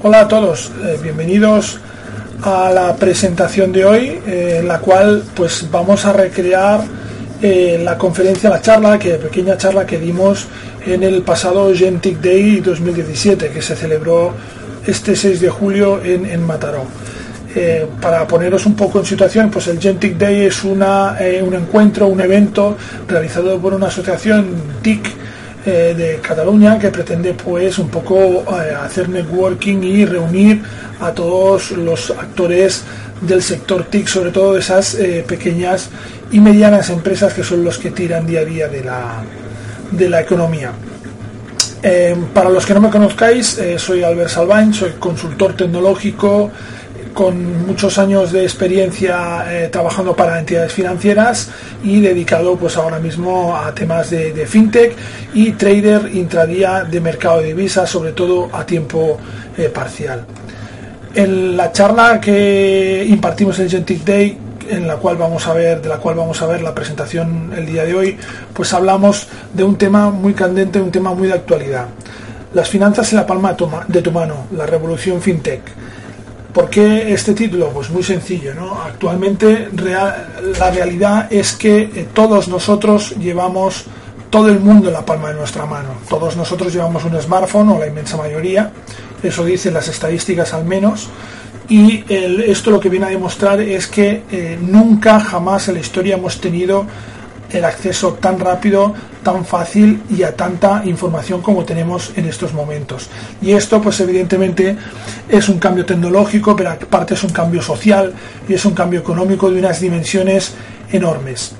Hola a todos, eh, bienvenidos a la presentación de hoy, eh, en la cual pues vamos a recrear eh, la conferencia, la charla, que pequeña charla que dimos en el pasado Gentic Day 2017, que se celebró este 6 de julio en, en Mataró. para poneros un poco en situación, pues el Gentic Day es una, un encuentro, un evento realizado por una asociación TIC eh, de Cataluña que pretende pues un poco eh, hacer networking y reunir a todos los actores del sector TIC, sobre todo esas eh, pequeñas y medianas empresas que son los que tiran día a día de la, de la economía. para los que no me conozcáis, soy Albert Salvain, soy consultor tecnológico, con muchos años de experiencia eh, trabajando para entidades financieras y dedicado pues ahora mismo a temas de, fintech y trader intradía de mercado de divisas, sobre todo a tiempo eh, parcial. En la charla que impartimos el Gentic Day en la cual vamos a ver, de la cual vamos a ver la presentación el día de hoy, pues hablamos de un tema muy candente, un tema muy de actualidad. Las finanzas en la palma de tu mano, la revolución fintech ¿Por qué este título? Pues muy sencillo, ¿no? Actualmente la realidad es que eh, todos nosotros llevamos todo el mundo en la palma de nuestra mano. Todos nosotros llevamos un smartphone, o la inmensa mayoría, eso dicen las estadísticas al menos, y esto lo que viene a demostrar es que eh, nunca jamás en la historia hemos tenido el acceso tan rápido, tan fácil y a tanta información como tenemos en estos momentos. Y esto, pues evidentemente, es un cambio tecnológico, pero aparte es un cambio social y es un cambio económico de unas dimensiones enormes.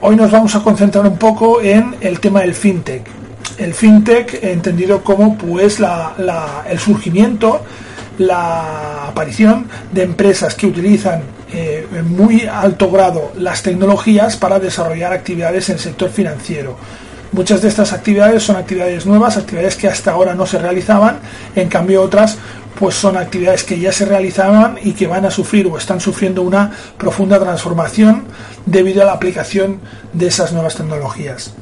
Hoy nos vamos a concentrar un poco en el tema del fintech. El fintech entendido como pues el surgimiento, la aparición de empresas que utilizan eh, en muy alto grado las tecnologías para desarrollar actividades en el sector financiero. Muchas de estas actividades son actividades nuevas, actividades que hasta ahora no se realizaban, en cambio otras pues son actividades que ya se realizaban y que van a sufrir o están sufriendo una profunda transformación debido a la aplicación de esas nuevas tecnologías.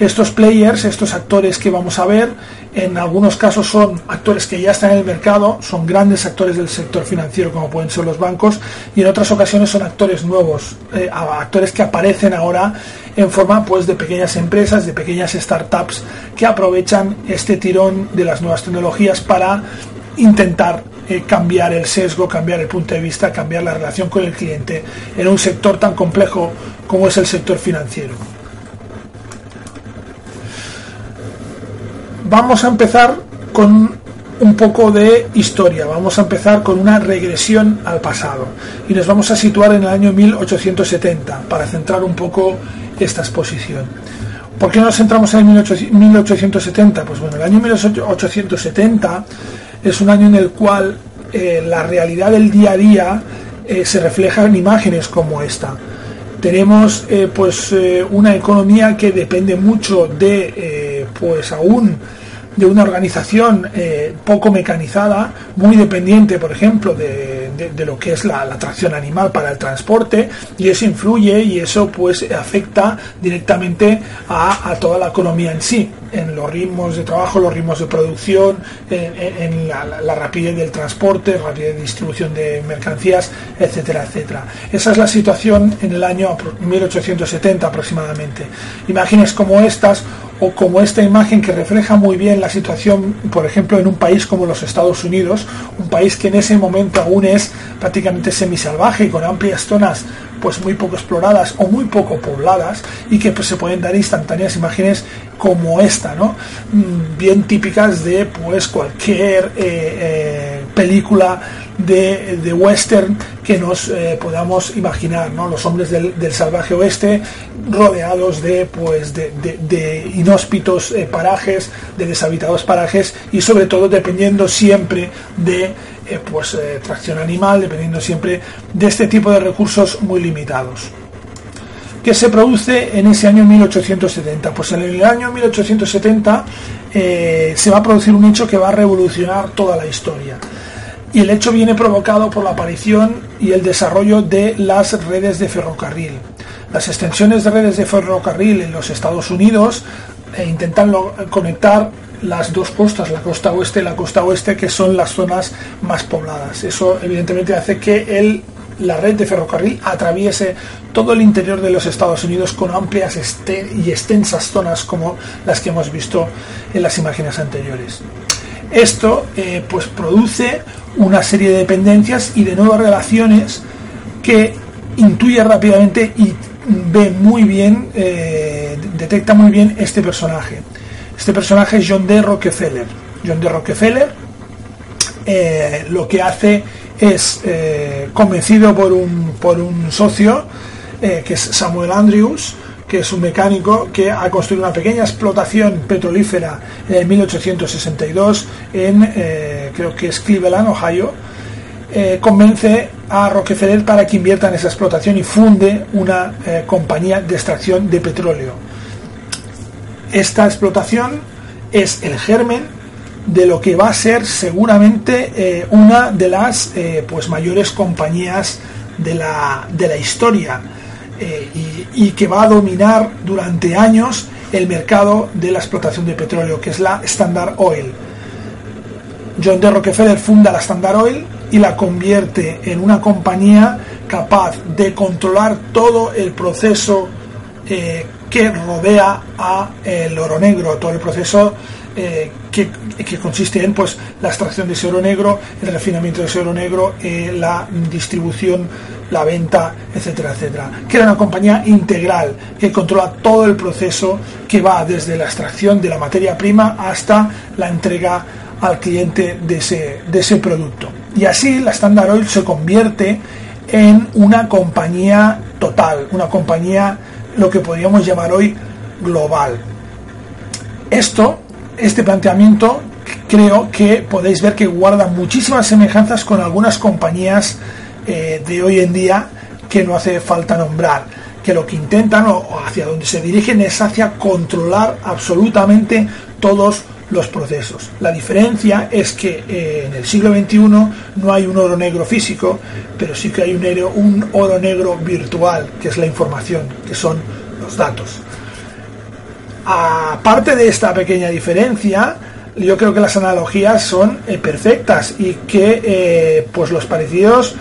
Estos players, estos actores que vamos a ver, en algunos casos son actores que ya están en el mercado, son grandes actores del sector financiero como pueden ser los bancos, y en otras ocasiones son actores nuevos, eh, actores que aparecen ahora en forma pues de pequeñas empresas, de pequeñas startups que aprovechan este tirón de las nuevas tecnologías para intentar eh, cambiar el sesgo, cambiar el punto de vista, cambiar la relación con el cliente en un sector tan complejo como es el sector financiero. Vamos a empezar con un poco de historia, vamos a empezar con una regresión al pasado y nos vamos a situar en el año 1870 para centrar un poco esta exposición. ¿Por qué nos centramos en el 1870? Pues bueno, el año 1870 es un año en el cual eh, la realidad del día a día eh, se refleja en imágenes como esta. Tenemos eh, pues una economía que depende mucho de pues aún de una organización eh, poco mecanizada, muy dependiente, por ejemplo, de, lo que es la, tracción animal para el transporte, y eso influye y eso pues afecta directamente a, toda la economía en sí, en los ritmos de trabajo, los ritmos de producción, en, la, rapidez del transporte, rapidez de distribución de mercancías, etcétera, etcétera. Esa es la situación en el año 1870 aproximadamente. Imágenes como estas o como esta imagen que refleja muy bien la situación, por ejemplo, en un país como los Estados Unidos, un país que en ese momento aún es prácticamente semisalvaje y con amplias zonas pues muy poco exploradas o muy poco pobladas y que pues, se pueden dar instantáneas imágenes como esta, ¿no? Mm, bien típicas de pues cualquier eh, eh, película de, western que nos eh, podamos imaginar, ¿no? Los hombres del, salvaje oeste rodeados de, pues, de, inhóspitos eh, parajes, de deshabitados parajes y sobre todo dependiendo siempre de eh, pues, tracción animal, dependiendo siempre de este tipo de recursos muy limitados que se produce en ese año 1870. Pues en el año 1870 se va a producir un hecho que va a revolucionar toda la historia y el hecho viene provocado por la aparición y el desarrollo de las redes de ferrocarril. Las extensiones de redes de ferrocarril en los Estados Unidos eh, intentan conectar las dos costas, la costa oeste y la costa oeste, que son las zonas más pobladas. Eso evidentemente hace que el, la red de ferrocarril atraviese todo el interior de los Estados Unidos con amplias y extensas zonas como las que hemos visto en las imágenes anteriores. Esto eh, pues produce una serie de dependencias y de nuevas relaciones que intuye rápidamente y ve muy bien, eh, detecta muy bien este personaje. Este personaje es John D. Rockefeller. John D. Rockefeller eh, lo que hace es, eh, convencido por un, por un socio, que es Samuel Andrews, que es un mecánico que ha construido una pequeña explotación petrolífera en 1862 en, creo que es Cleveland, Ohio, eh, convence a Rockefeller para que invierta en esa explotación y funde una eh, compañía de extracción de petróleo. Esta explotación es el germen de lo que va a ser seguramente eh, una de las pues mayores compañías de la, de la historia y, y, que va a dominar durante años el mercado de la explotación de petróleo, que es la Standard Oil. John D. Rockefeller funda la Standard Oil y la convierte en una compañía capaz de controlar todo el proceso eh, que rodea a el oro negro, todo el proceso eh, que, consiste en pues la extracción de ese oro negro, el refinamiento de ese oro negro, eh, la distribución, la venta, etcétera, etcétera. Que era una compañía integral que controla todo el proceso que va desde la extracción de la materia prima hasta la entrega al cliente de ese, de ese producto. Y así la Standard Oil se convierte en una compañía total, una compañía lo que podríamos llamar hoy global. Esto, este planteamiento, creo que podéis ver que guarda muchísimas semejanzas con algunas compañías eh, de hoy en día que no hace falta nombrar, que lo que intentan o hacia donde se dirigen es hacia controlar absolutamente todos los procesos. La diferencia es que eh, en el siglo XXI no hay un oro negro físico, pero sí que hay un, oro, un oro negro virtual, que es la información, que son los datos. Aparte de esta pequeña diferencia, yo creo que las analogías son eh, perfectas y que pues los parecidos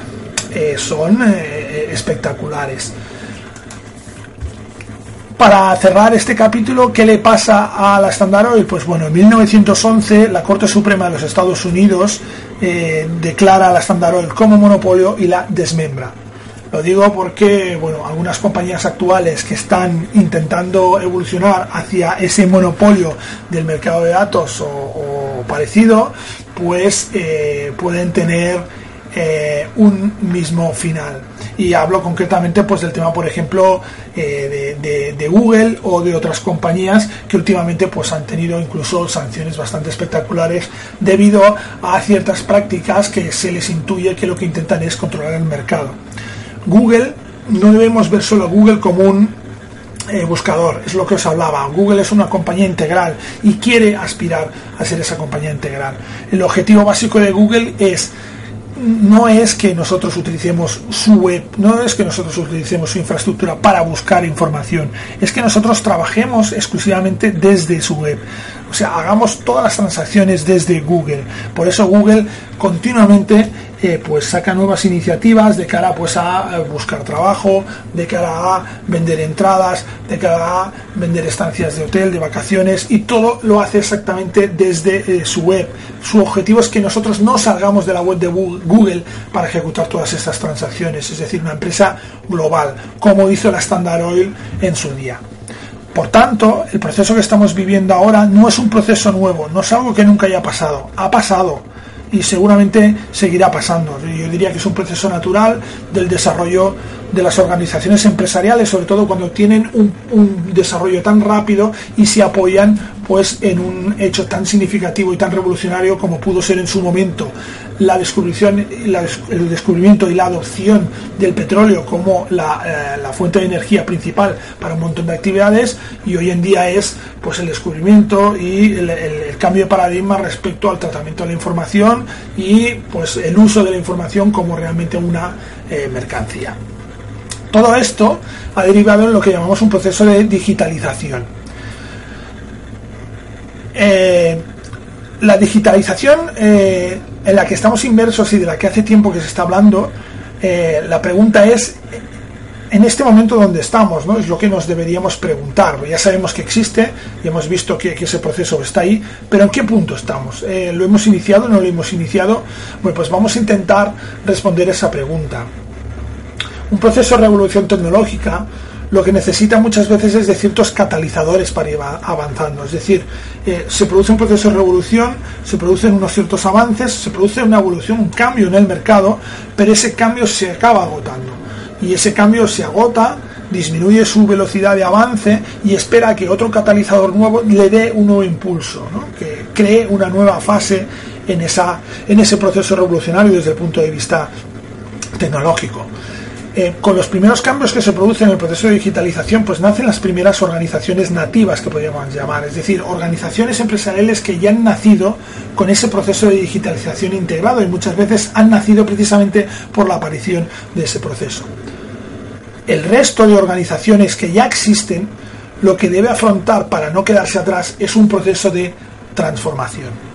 son espectaculares para cerrar este capítulo, ¿qué le pasa a la Standard Oil? Pues bueno, en 1911 la Corte Suprema de los Estados Unidos eh, declara a la Standard Oil como monopolio y la desmembra. Lo digo porque, bueno, algunas compañías actuales que están intentando evolucionar hacia ese monopolio del mercado de datos o, parecido, pues eh, pueden tener eh, un mismo final y hablo concretamente pues del tema por ejemplo eh, de, Google o de otras compañías que últimamente pues han tenido incluso sanciones bastante espectaculares debido a ciertas prácticas que se les intuye que lo que intentan es controlar el mercado Google no debemos ver solo a Google como un eh, buscador, es lo que os hablaba. Google es una compañía integral y quiere aspirar a ser esa compañía integral. El objetivo básico de Google es no es que nosotros utilicemos su web, no es que nosotros utilicemos su infraestructura para buscar información, es que nosotros trabajemos exclusivamente desde su web. O sea, hagamos todas las transacciones desde Google. Por eso Google continuamente eh, pues saca nuevas iniciativas de cara pues a buscar trabajo, de cara a vender entradas, de cara a vender estancias de hotel, de vacaciones y todo lo hace exactamente desde eh, su web. Su objetivo es que nosotros no salgamos de la web de Google para ejecutar todas estas transacciones, es decir, una empresa global, como hizo la Standard Oil en su día. Por tanto, el proceso que estamos viviendo ahora no es un proceso nuevo, no es algo que nunca haya pasado, ha pasado y seguramente seguirá pasando. Yo diría que es un proceso natural del desarrollo de las organizaciones empresariales, sobre todo cuando tienen un, desarrollo tan rápido y se apoyan pues en un hecho tan significativo y tan revolucionario como pudo ser en su momento la el descubrimiento y la adopción del petróleo como la, eh, fuente de energía principal para un montón de actividades y hoy en día es pues el descubrimiento y el, cambio de paradigma respecto al tratamiento de la información y pues el uso de la información como realmente una eh, mercancía. Todo esto ha derivado en lo que llamamos un proceso de digitalización. Eh, la digitalización eh, en la que estamos inmersos y de la que hace tiempo que se está hablando, eh, la pregunta es, en este momento donde estamos, ¿no? Es lo que nos deberíamos preguntar. Ya sabemos que existe y hemos visto que, ese proceso está ahí, pero ¿en qué punto estamos? ¿Lo hemos iniciado? ¿No lo hemos iniciado? Bueno, pues vamos a intentar responder esa pregunta. Un proceso de revolución tecnológica lo que necesita muchas veces es de ciertos catalizadores para ir avanzando. Es decir, eh, se produce un proceso de revolución, se producen unos ciertos avances, se produce una evolución, un cambio en el mercado, pero ese cambio se acaba agotando. Y ese cambio se agota, disminuye su velocidad de avance y espera que otro catalizador nuevo le dé un nuevo impulso, que cree una nueva fase en, esa, en ese proceso revolucionario desde el punto de vista tecnológico. Eh, con los primeros cambios que se producen en el proceso de digitalización, pues nacen las primeras organizaciones nativas que podríamos llamar, es decir, organizaciones empresariales que ya han nacido con ese proceso de digitalización integrado y muchas veces han nacido precisamente por la aparición de ese proceso. El resto de organizaciones que ya existen, lo que debe afrontar para no quedarse atrás es un proceso de transformación.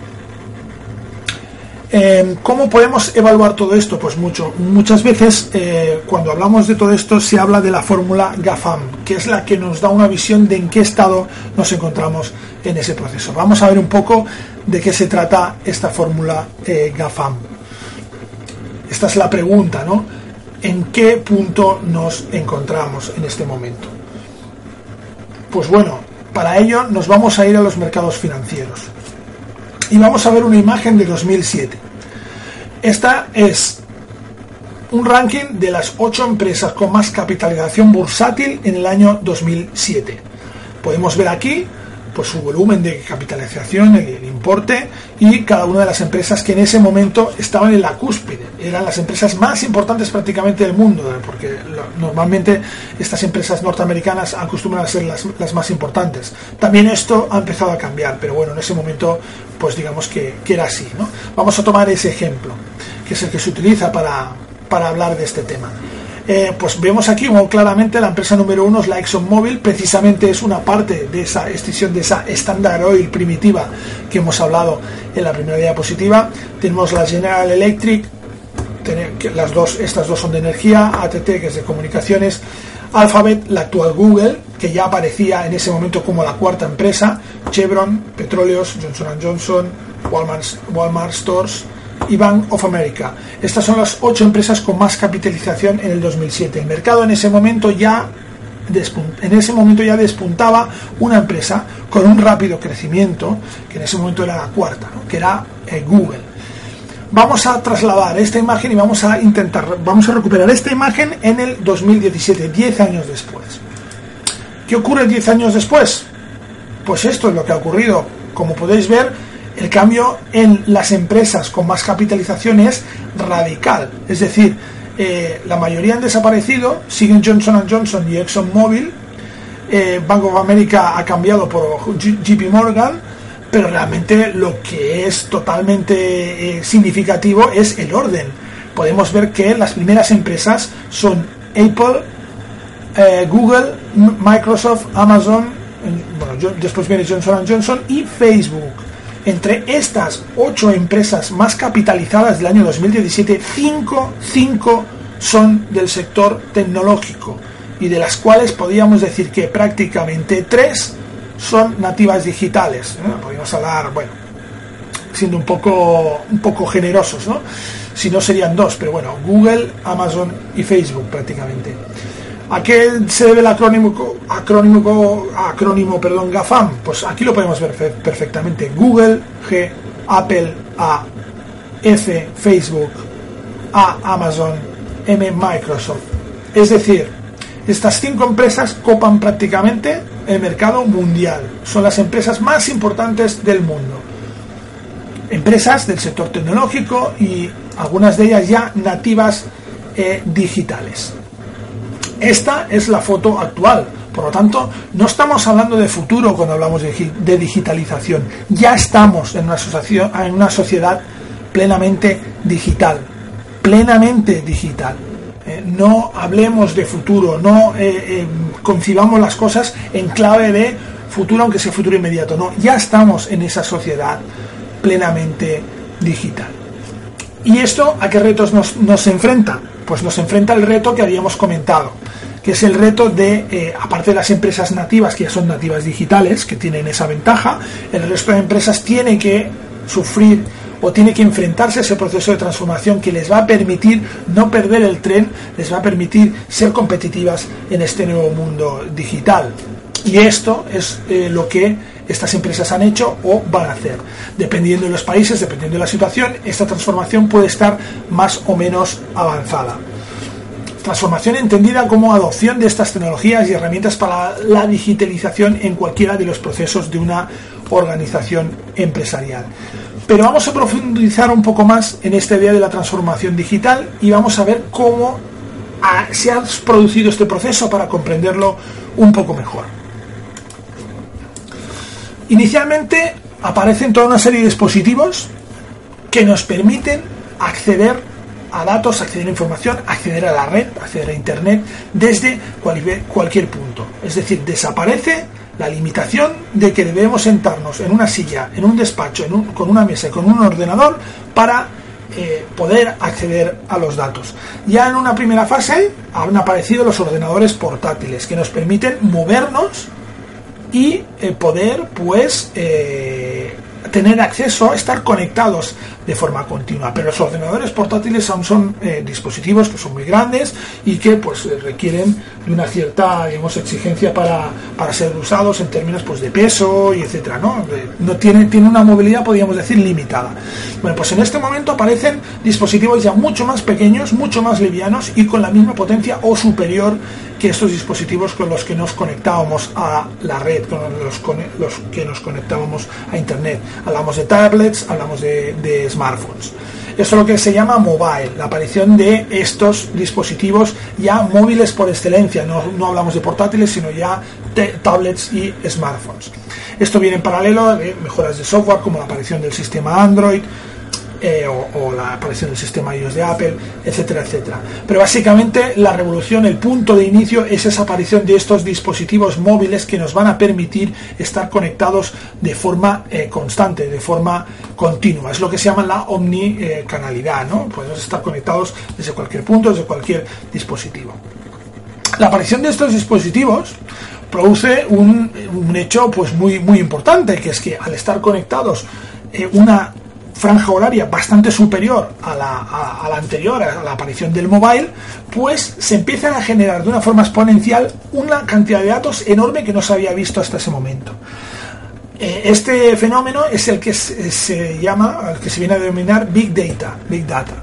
Eh, ¿Cómo podemos evaluar todo esto? Pues mucho. Muchas veces eh, cuando hablamos de todo esto se habla de la fórmula GAFAM, que es la que nos da una visión de en qué estado nos encontramos en ese proceso. Vamos a ver un poco de qué se trata esta fórmula eh, GAFAM. Esta es la pregunta, ¿no? ¿En qué punto nos encontramos en este momento? Pues bueno, para ello nos vamos a ir a los mercados financieros y vamos a ver una imagen de 2007. Esta es un ranking de las 8 empresas con más capitalización bursátil en el año 2007. Podemos ver aquí pues, su volumen de capitalización, el, importe y cada una de las empresas que en ese momento estaban en la cúspide. Eran las empresas más importantes prácticamente del mundo, ¿eh? porque normalmente estas empresas norteamericanas acostumbran a ser las, las, más importantes. También esto ha empezado a cambiar, pero bueno, en ese momento pues digamos que, era así. ¿no? Vamos a tomar ese ejemplo, que es el que se utiliza para, para hablar de este tema. Eh, pues vemos aquí muy claramente la empresa número uno es la ExxonMobil, precisamente es una parte de esa extinción de esa Standard Oil primitiva que hemos hablado en la primera diapositiva. Tenemos la General Electric, las dos, estas dos son de energía, ATT que es de comunicaciones, Alphabet, la actual Google, que ya aparecía en ese momento como la cuarta empresa, Chevron, Petróleos, Johnson Johnson, Walmart, Walmart Stores, y Bank of America. Estas son las ocho empresas con más capitalización en el 2007. El mercado en ese momento ya en ese momento ya despuntaba una empresa con un rápido crecimiento, que en ese momento era la cuarta, que era eh, Google. Vamos a trasladar esta imagen y vamos a intentar, vamos a recuperar esta imagen en el 2017, 10 años después. ¿Qué ocurre 10 años después? Pues esto es lo que ha ocurrido. Como podéis ver, el cambio en las empresas con más capitalización es radical. Es decir, eh, la mayoría han desaparecido, siguen Johnson Johnson y ExxonMobil, eh, Bank of America ha cambiado por JP Morgan, pero realmente lo que es totalmente eh, significativo es el orden. Podemos ver que las primeras empresas son Apple, Google, Microsoft, Amazon, bueno, después viene Johnson Johnson y Facebook. Entre estas ocho empresas más capitalizadas del año 2017, cinco, cinco son del sector tecnológico y de las cuales podríamos decir que prácticamente tres son nativas digitales. Podríamos hablar, bueno, siendo un poco, un poco generosos, ¿no? Si no serían dos, pero bueno, Google, Amazon y Facebook prácticamente. ¿A qué se debe el acrónimo, acrónimo, acrónimo perdón, GAFAM? Pues aquí lo podemos ver perfectamente. Google, G, Apple, A, F, Facebook, A, Amazon, M, Microsoft. Es decir, estas cinco empresas copan prácticamente el mercado mundial. Son las empresas más importantes del mundo. Empresas del sector tecnológico y algunas de ellas ya nativas eh, digitales. Esta es la foto actual. Por lo tanto, no estamos hablando de futuro cuando hablamos de, digitalización. Ya estamos en una, sociedad plenamente digital. Plenamente digital. Eh, no hablemos de futuro, no eh, eh, concibamos las cosas en clave de futuro, aunque sea futuro inmediato. No, ya estamos en esa sociedad. plenamente digital. ¿Y esto a qué retos nos, nos enfrenta? Pues nos enfrenta el reto que habíamos comentado, que es el reto de, eh, aparte de las empresas nativas, que ya son nativas digitales, que tienen esa ventaja, el resto de empresas tiene que sufrir o tiene que enfrentarse a ese proceso de transformación que les va a permitir no perder el tren, les va a permitir ser competitivas en este nuevo mundo digital. Y esto es eh, lo que estas empresas han hecho o van a hacer. Dependiendo de los países, dependiendo de la situación, esta transformación puede estar más o menos avanzada. Transformación entendida como adopción de estas tecnologías y herramientas para la digitalización en cualquiera de los procesos de una organización empresarial. Pero vamos a profundizar un poco más en este día de la transformación digital y vamos a ver cómo se ha producido este proceso para comprenderlo un poco mejor. Inicialmente aparecen toda una serie de dispositivos que nos permiten acceder a datos, acceder a información, acceder a la red, acceder a Internet desde cualquier punto. Es decir, desaparece la limitación de que debemos sentarnos en una silla, en un despacho, con una mesa y con un ordenador para eh, poder acceder a los datos. Ya en una primera fase han aparecido los ordenadores portátiles que nos permiten movernos y eh, poder pues eh, tener acceso, estar conectados de forma continua. Pero los ordenadores portátiles aún son eh, dispositivos que son muy grandes y que pues requieren de una cierta digamos, exigencia para, para ser usados en términos pues, de peso y etcétera. ¿no? no tiene, tiene una movilidad, podríamos decir, limitada. Bueno, pues en este momento aparecen dispositivos ya mucho más pequeños, mucho más livianos y con la misma potencia o superior que estos dispositivos con los que nos conectábamos a la red, con los, que nos conectábamos a Internet. Hablamos de tablets, hablamos de, smartphones. Esto es lo que se llama mobile, la aparición de estos dispositivos ya móviles por excelencia. No, no hablamos de portátiles, sino ya tablets y smartphones. Esto viene en paralelo de mejoras de software como la aparición del sistema Android, eh, o, la aparición del sistema iOS de Apple, etcétera, etcétera. Pero básicamente la revolución, el punto de inicio es esa aparición de estos dispositivos móviles que nos van a permitir estar conectados de forma eh, constante, de forma continua. Es lo que se llama la omnicanalidad, ¿no? Podemos estar conectados desde cualquier punto, desde cualquier dispositivo. La aparición de estos dispositivos produce un, hecho pues muy, muy importante, que es que al estar conectados eh, una franja horaria bastante superior a la, anterior, a la aparición del mobile, pues se empiezan a generar de una forma exponencial una cantidad de datos enorme que no se había visto hasta ese momento. Eh, este fenómeno es el que se, llama, el que se viene a denominar Big Data. Big Data.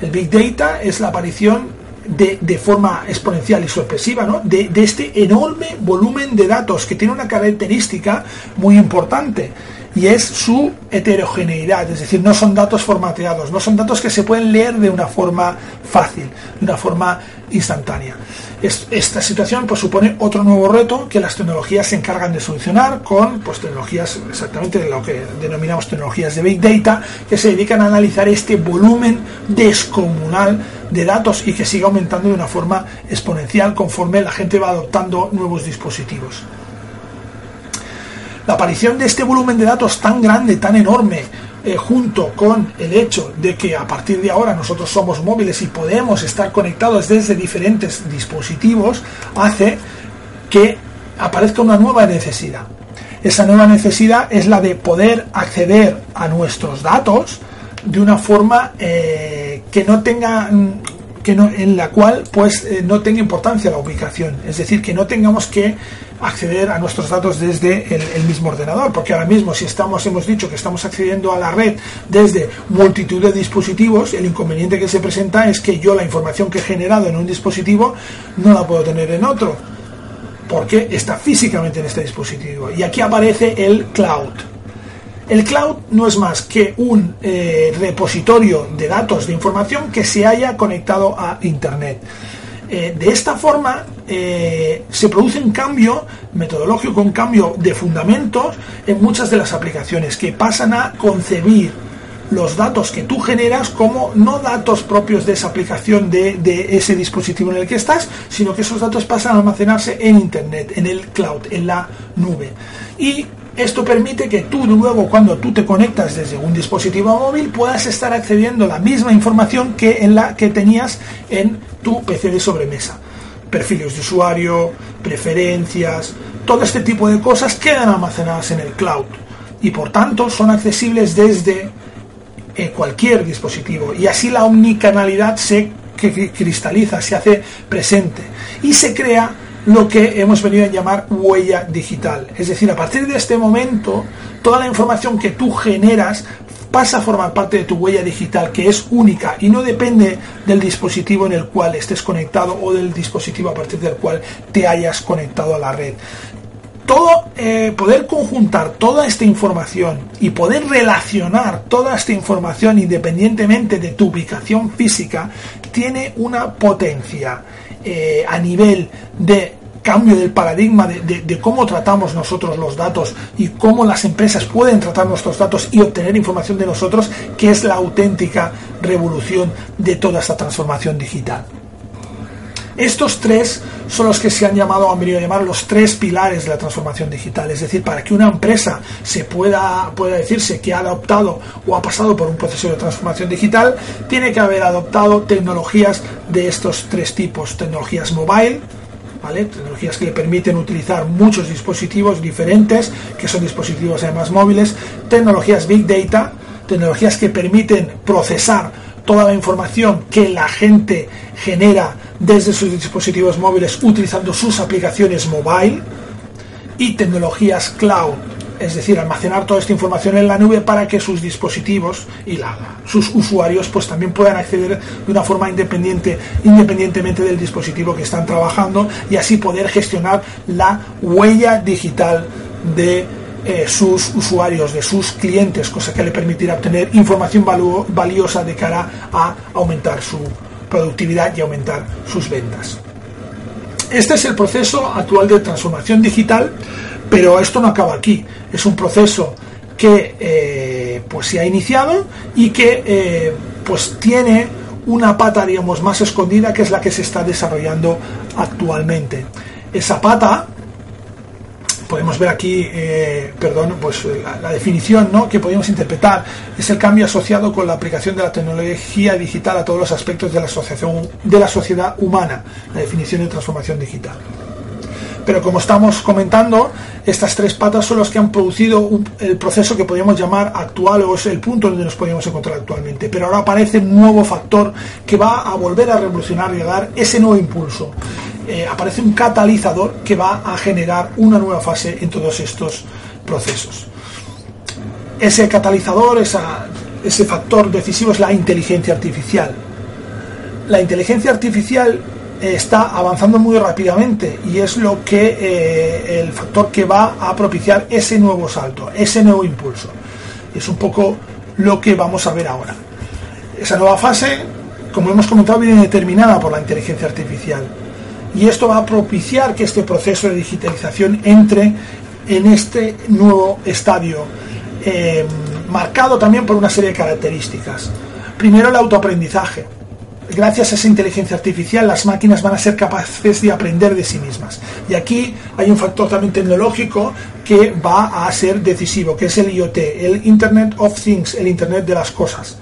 El Big Data es la aparición de, forma exponencial y sorpresiva de, de este enorme volumen de datos que tiene una característica muy importante y es su heterogeneidad, es decir, no son datos formateados, no son datos que se pueden leer de una forma fácil, de una forma instantánea. esta situación pues, supone otro nuevo reto que las tecnologías se encargan de solucionar con pues, tecnologías, exactamente lo que denominamos tecnologías de Big Data, que se dedican a analizar este volumen descomunal de datos y que sigue aumentando de una forma exponencial conforme la gente va adoptando nuevos dispositivos. La aparición de este volumen de datos tan grande, tan enorme, eh, junto con el hecho de que a partir de ahora nosotros somos móviles y podemos estar conectados desde diferentes dispositivos, hace que aparezca una nueva necesidad. Esa nueva necesidad es la de poder acceder a nuestros datos de una forma eh, que no tenga que no, en la cual pues eh, no tenga importancia la ubicación, es decir, que no tengamos que acceder a nuestros datos desde el, mismo ordenador, porque ahora mismo si estamos, hemos dicho que estamos accediendo a la red desde multitud de dispositivos, el inconveniente que se presenta es que yo la información que he generado en un dispositivo no la puedo tener en otro, porque está físicamente en este dispositivo. Y aquí aparece el cloud. El cloud no es más que un eh, repositorio de datos de información que se haya conectado a Internet. Eh, de esta forma eh, se produce un cambio metodológico, un cambio de fundamentos en muchas de las aplicaciones que pasan a concebir los datos que tú generas como no datos propios de esa aplicación de, de, ese dispositivo en el que estás, sino que esos datos pasan a almacenarse en Internet, en el cloud, en la nube. Y Esto permite que tú luego cuando tú te conectas desde un dispositivo móvil puedas estar accediendo a la misma información que en la que tenías en tu PC de sobremesa. Perfiles de usuario, preferencias, todo este tipo de cosas quedan almacenadas en el cloud y por tanto son accesibles desde eh, cualquier dispositivo y así la omnicanalidad se cristaliza, se hace presente y se crea lo que hemos venido a llamar huella digital. Es decir, a partir de este momento, toda la información que tú generas pasa a formar parte de tu huella digital, que es única y no depende del dispositivo en el cual estés conectado o del dispositivo a partir del cual te hayas conectado a la red. Todo, eh, poder conjuntar toda esta información y poder relacionar toda esta información independientemente de tu ubicación física tiene una potencia eh, a nivel de cambio del paradigma de, cómo tratamos nosotros los datos y cómo las empresas pueden tratar nuestros datos y obtener información de nosotros, que es la auténtica revolución de toda esta transformación digital. Estos tres son los que se han llamado, han venido a llamar los tres pilares de la transformación digital. Es decir, para que una empresa se pueda, pueda decirse que ha adoptado o ha pasado por un proceso de transformación digital, tiene que haber adoptado tecnologías de estos tres tipos. Tecnologías mobile, tecnologías que le permiten utilizar muchos dispositivos diferentes, que son dispositivos además móviles, tecnologías Big Data, tecnologías que permiten procesar toda la información que la gente genera desde sus dispositivos móviles utilizando sus aplicaciones mobile y tecnologías cloud, es decir, almacenar toda esta información en la nube para que sus dispositivos y sus usuarios pues también puedan acceder de una forma independiente, independientemente del dispositivo que están trabajando y así poder gestionar la huella digital de eh, sus usuarios, de sus clientes, cosa que le permitirá obtener información valiosa de cara a aumentar su productividad y aumentar sus ventas. Este es el proceso actual de transformación digital, pero esto no acaba aquí. Es un proceso que eh, pues se ha iniciado y que eh, pues tiene una pata digamos más escondida que es la que se está desarrollando actualmente. Esa pata podemos ver aquí, eh, perdón, pues la, definición ¿no? que podemos interpretar es el cambio asociado con la aplicación de la tecnología digital a todos los aspectos de la, asociación, de la sociedad humana, la definición de transformación digital. Pero como estamos comentando, estas tres patas son las que han producido el proceso que podríamos llamar actual o es el punto donde nos podríamos encontrar actualmente. Pero ahora aparece un nuevo factor que va a volver a revolucionar y a dar ese nuevo impulso. Eh, aparece un catalizador que va a generar una nueva fase en todos estos procesos. Ese catalizador, ese factor decisivo es la inteligencia artificial. La inteligencia artificial eh, está avanzando muy rápidamente y es lo que eh, el factor que va a propiciar ese nuevo salto, ese nuevo impulso. Es un poco lo que vamos a ver ahora. Esa nueva fase, como hemos comentado, viene determinada por la inteligencia artificial y esto va a propiciar que este proceso de digitalización entre en este nuevo estadio, eh, marcado también por una serie de características. Primero, el autoaprendizaje. Gracias a esa inteligencia artificial, las máquinas van a ser capaces de aprender de sí mismas. Y aquí hay un factor también tecnológico que va a ser decisivo, que es el IoT, el Internet of Things, el Internet de las cosas.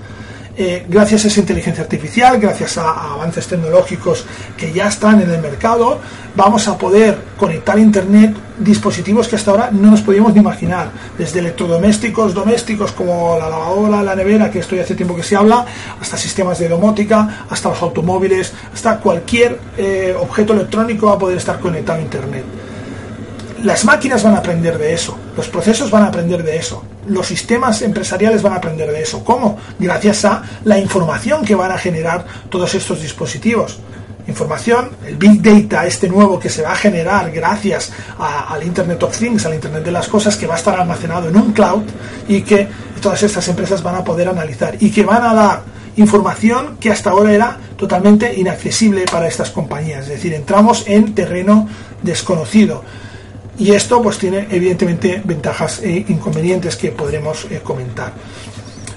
Eh, gracias a esa inteligencia artificial, gracias a, avances tecnológicos que ya están en el mercado, vamos a poder conectar a Internet dispositivos que hasta ahora no nos podíamos ni imaginar, desde electrodomésticos domésticos como la lavadora, la nevera, que esto ya hace tiempo que se habla, hasta sistemas de domótica, hasta los automóviles, hasta cualquier eh, objeto electrónico va a poder estar conectado a Internet las máquinas van a aprender de eso, los procesos van a aprender de eso, los sistemas empresariales van a aprender de eso. ¿Cómo? Gracias a la información que van a generar todos estos dispositivos. Información, el Big Data, este nuevo que se va a generar gracias al Internet of Things, al Internet de las Cosas, que va a estar almacenado en un cloud y que todas estas empresas van a poder analizar y que van a dar información que hasta ahora era totalmente inaccesible para estas compañías. Es decir, entramos en terreno desconocido. Y esto pues tiene evidentemente ventajas e inconvenientes que podremos eh, comentar.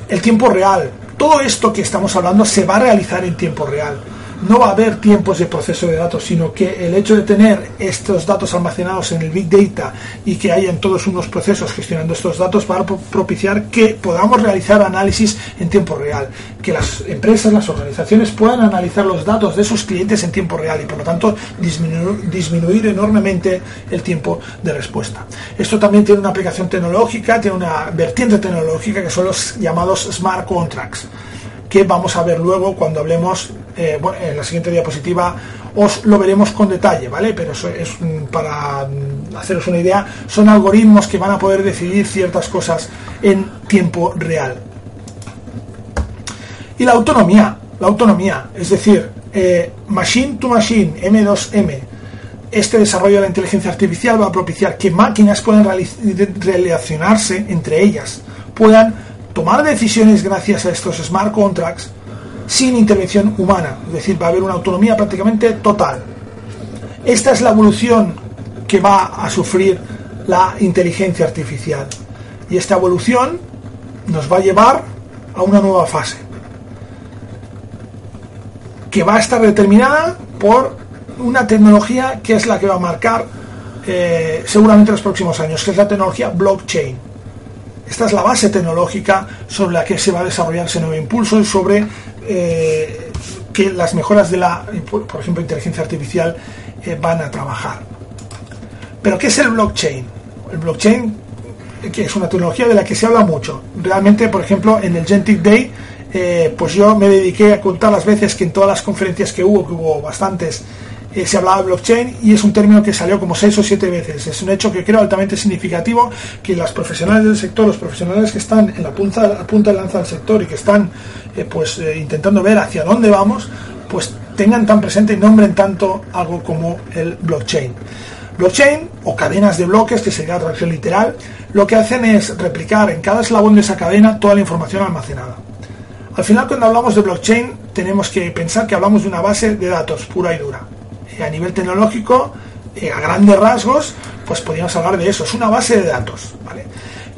El tiempo real. Todo esto que estamos hablando se va a realizar en tiempo real. No va a haber tiempos de proceso de datos, sino que el hecho de tener estos datos almacenados en el Big Data y que hayan todos unos procesos gestionando estos datos va a propiciar que podamos realizar análisis en tiempo real, que las empresas, las organizaciones puedan analizar los datos de sus clientes en tiempo real y por lo tanto disminuir, disminuir enormemente el tiempo de respuesta. Esto también tiene una aplicación tecnológica, tiene una vertiente tecnológica que son los llamados smart contracts que vamos a ver luego cuando hablemos eh, en la siguiente diapositiva os lo veremos con detalle, ¿vale? Pero eso es para haceros una idea, son algoritmos que van a poder decidir ciertas cosas en tiempo real. Y la autonomía, la autonomía, es decir, eh, machine to machine, M2M, este desarrollo de la inteligencia artificial va a propiciar que máquinas puedan relacionarse entre ellas, puedan tomar decisiones gracias a estos smart contracts sin intervención humana, es decir, va a haber una autonomía prácticamente total. Esta es la evolución que va a sufrir la inteligencia artificial. Y esta evolución nos va a llevar a una nueva fase, que va a estar determinada por una tecnología que es la que va a marcar eh, seguramente los próximos años, que es la tecnología blockchain. Esta es la base tecnológica sobre la que se va a desarrollar ese nuevo impulso y sobre eh, que las mejoras de la, por ejemplo, inteligencia artificial eh, van a trabajar. Pero ¿qué es el blockchain? El blockchain, que es una tecnología de la que se habla mucho. Realmente, por ejemplo, en el Gentic Day, eh, pues yo me dediqué a contar las veces que en todas las conferencias que hubo, que hubo bastantes, eh, se hablaba de blockchain y es un término que salió como seis o siete veces. Es un hecho que creo altamente significativo que los profesionales del sector, los profesionales que están en la punta, punta de lanza del sector y que están eh, pues eh, intentando ver hacia dónde vamos, pues tengan tan presente y nombren tanto algo como el blockchain. Blockchain o cadenas de bloques, que sería la traducción literal, lo que hacen es replicar en cada eslabón de esa cadena toda la información almacenada. Al final, cuando hablamos de blockchain, tenemos que pensar que hablamos de una base de datos pura y dura a nivel tecnológico, eh, a grandes rasgos, pues podríamos hablar de eso. Es una base de datos.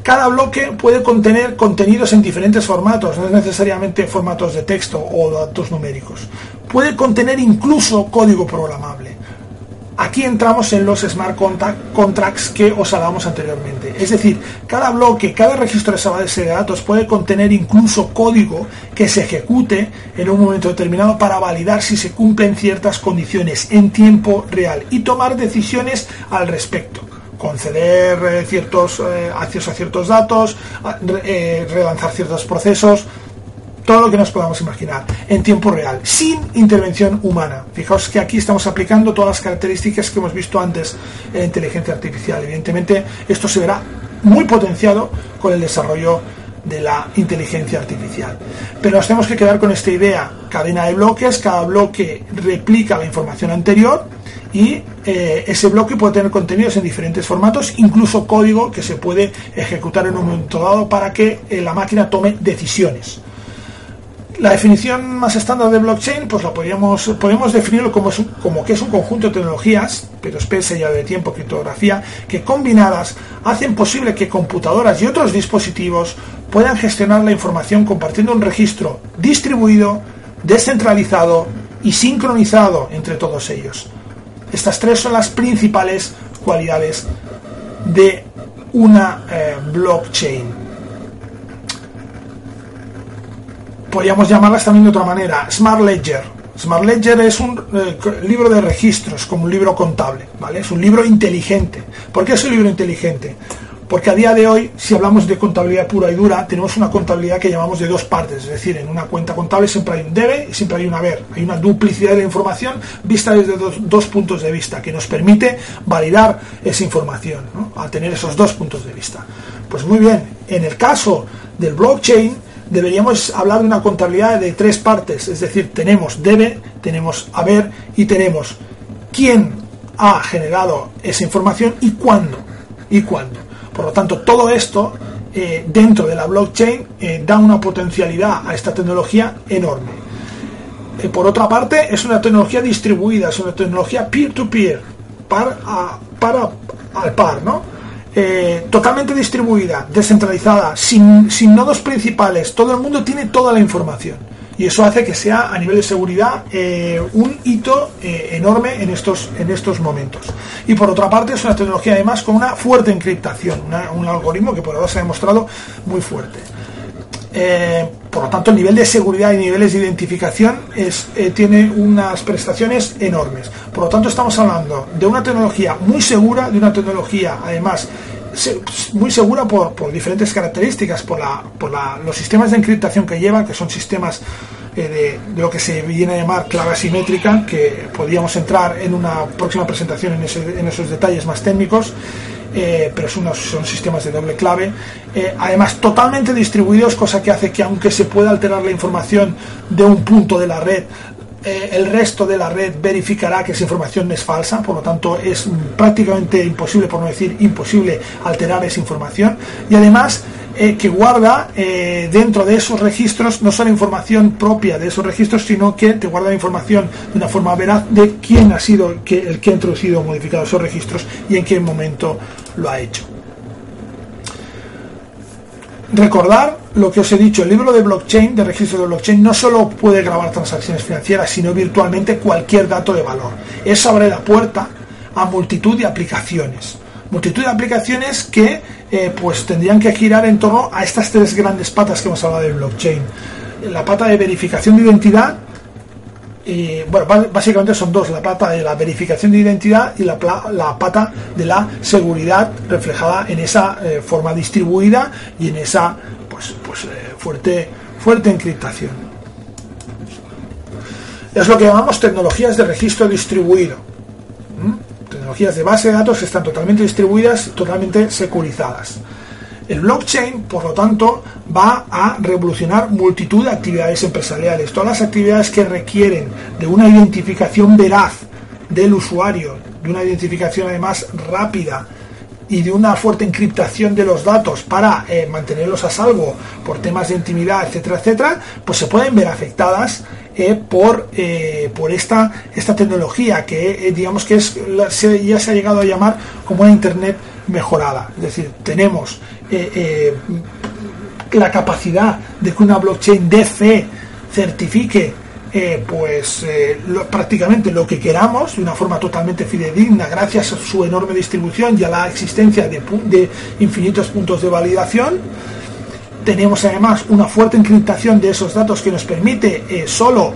Cada bloque puede contener contenidos en diferentes formatos, no es necesariamente formatos de texto o datos numéricos. Puede contener incluso código programable. Aquí entramos en los smart contracts que os hablamos anteriormente. Es decir, cada bloque, cada registro de esa base de datos puede contener incluso código que se ejecute en un momento determinado para validar si se cumplen ciertas condiciones en tiempo real y tomar decisiones al respecto conceder eh, ciertos eh, acceso a ciertos datos, eh, relanzar ciertos procesos, todo lo que nos podamos imaginar en tiempo real, sin intervención humana. Fijaos que aquí estamos aplicando todas las características que hemos visto antes en la inteligencia artificial. Evidentemente, esto se verá muy potenciado con el desarrollo de la inteligencia artificial. Pero nos tenemos que quedar con esta idea, cadena de bloques, cada bloque replica la información anterior y eh, ese bloque puede tener contenidos en diferentes formatos, incluso código que se puede ejecutar en un momento dado para que eh, la máquina tome decisiones. La definición más estándar de blockchain, pues podríamos, podemos definirlo como, como que es un conjunto de tecnologías, pero especie ya de tiempo, criptografía, que combinadas hacen posible que computadoras y otros dispositivos puedan gestionar la información compartiendo un registro distribuido, descentralizado y sincronizado entre todos ellos. Estas tres son las principales cualidades de una eh, blockchain. Podríamos llamarlas también de otra manera, Smart Ledger. Smart Ledger es un eh, libro de registros, como un libro contable, ¿vale? Es un libro inteligente. ¿Por qué es un libro inteligente? Porque a día de hoy, si hablamos de contabilidad pura y dura, tenemos una contabilidad que llamamos de dos partes. Es decir, en una cuenta contable siempre hay un debe y siempre hay un haber. Hay una duplicidad de la información vista desde dos, puntos de vista, que nos permite validar esa información, al tener esos dos puntos de vista. Pues muy bien, en el caso del blockchain, deberíamos hablar de una contabilidad de tres partes, es decir, tenemos debe, tenemos haber y tenemos quién ha generado esa información y cuándo. Y cuándo. Por lo tanto, todo esto eh, dentro de la blockchain eh, da una potencialidad a esta tecnología enorme. Eh, por otra parte, es una tecnología distribuida, es una tecnología peer-to-peer, para, para al par, ¿no? Eh, totalmente distribuida, descentralizada, sin, sin nodos principales, todo el mundo tiene toda la información. y eso hace que sea a nivel de seguridad eh, un hito eh, enorme en estos, en estos momentos. Y por otra parte es una tecnología además con una fuerte encriptación, un algoritmo que por ahora se ha demostrado muy fuerte. Por lo tanto, el nivel de seguridad y niveles de identificación es, tiene unas prestaciones enormes. Por lo tanto, estamos hablando de una tecnología muy segura, de una tecnología además muy segura por, diferentes características, por, los sistemas de encriptación que lleva, que son sistemas eh, de, lo que se viene a llamar clave asimétrica, que podríamos entrar en una próxima presentación en, en esos detalles más técnicos. Eh, pero son, son, sistemas de doble clave, eh, además totalmente distribuidos, cosa que hace que aunque se pueda alterar la información de un punto de la red, eh, el resto de la red verificará que esa información es falsa, por lo tanto es prácticamente imposible, por no decir imposible, alterar esa información. Y además eh, que guarda eh, dentro de esos registros no solo información propia de esos registros, sino que te guarda información de una forma veraz de quién ha sido el que, el que ha introducido o modificado esos registros y en qué momento lo ha hecho. Recordar lo que os he dicho, el libro de blockchain, de registro de blockchain, no solo puede grabar transacciones financieras, sino virtualmente cualquier dato de valor. Eso abre la puerta a multitud de aplicaciones. Multitud de aplicaciones que eh, pues tendrían que girar en torno a estas tres grandes patas que hemos hablado del blockchain. La pata de verificación de identidad, y, bueno, básicamente son dos, la pata de la verificación de identidad y la, la pata de la seguridad reflejada en esa eh, forma distribuida y en esa pues, pues eh, fuerte, fuerte encriptación. Es lo que llamamos tecnologías de registro distribuido. Tecnologías de base de datos están totalmente distribuidas, totalmente securizadas. El blockchain, por lo tanto, va a revolucionar multitud de actividades empresariales. Todas las actividades que requieren de una identificación veraz del usuario, de una identificación además rápida y de una fuerte encriptación de los datos para eh, mantenerlos a salvo por temas de intimidad, etcétera, etcétera, pues se pueden ver afectadas eh, por, eh, por esta, esta tecnología que digamos que es, ya se ha llegado a llamar como una Internet mejorada. Es decir, tenemos eh, eh, la capacidad de que una blockchain de fe certifique eh, pues prácticamente lo que queramos de una forma totalmente fidedigna gracias a su enorme distribución y a la existencia de, de infinitos puntos de validación tenemos además una fuerte encriptación de esos datos que nos permite solo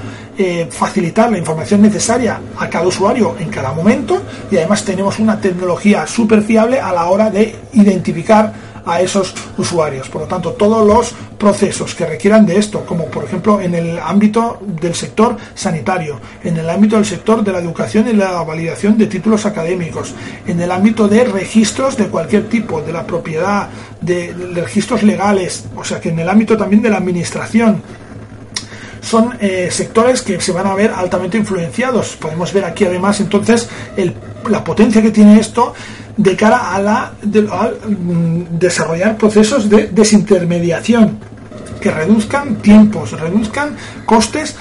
facilitar la información necesaria a cada usuario en cada momento y además tenemos una tecnología súper fiable a la hora de identificar a esos usuarios. Por lo tanto, todos los procesos que requieran de esto, como por ejemplo en el ámbito del sector sanitario, en el ámbito del sector de la educación y la validación de títulos académicos, en el ámbito de registros de cualquier tipo, de la propiedad, de, registros legales, o sea que en el ámbito también de la administración, son eh, sectores que se van a ver altamente influenciados. Podemos ver aquí además entonces la potencia que tiene esto de cara a, la, mm, desarrollar procesos de desintermediación que reduzcan tiempos, reduzcan costes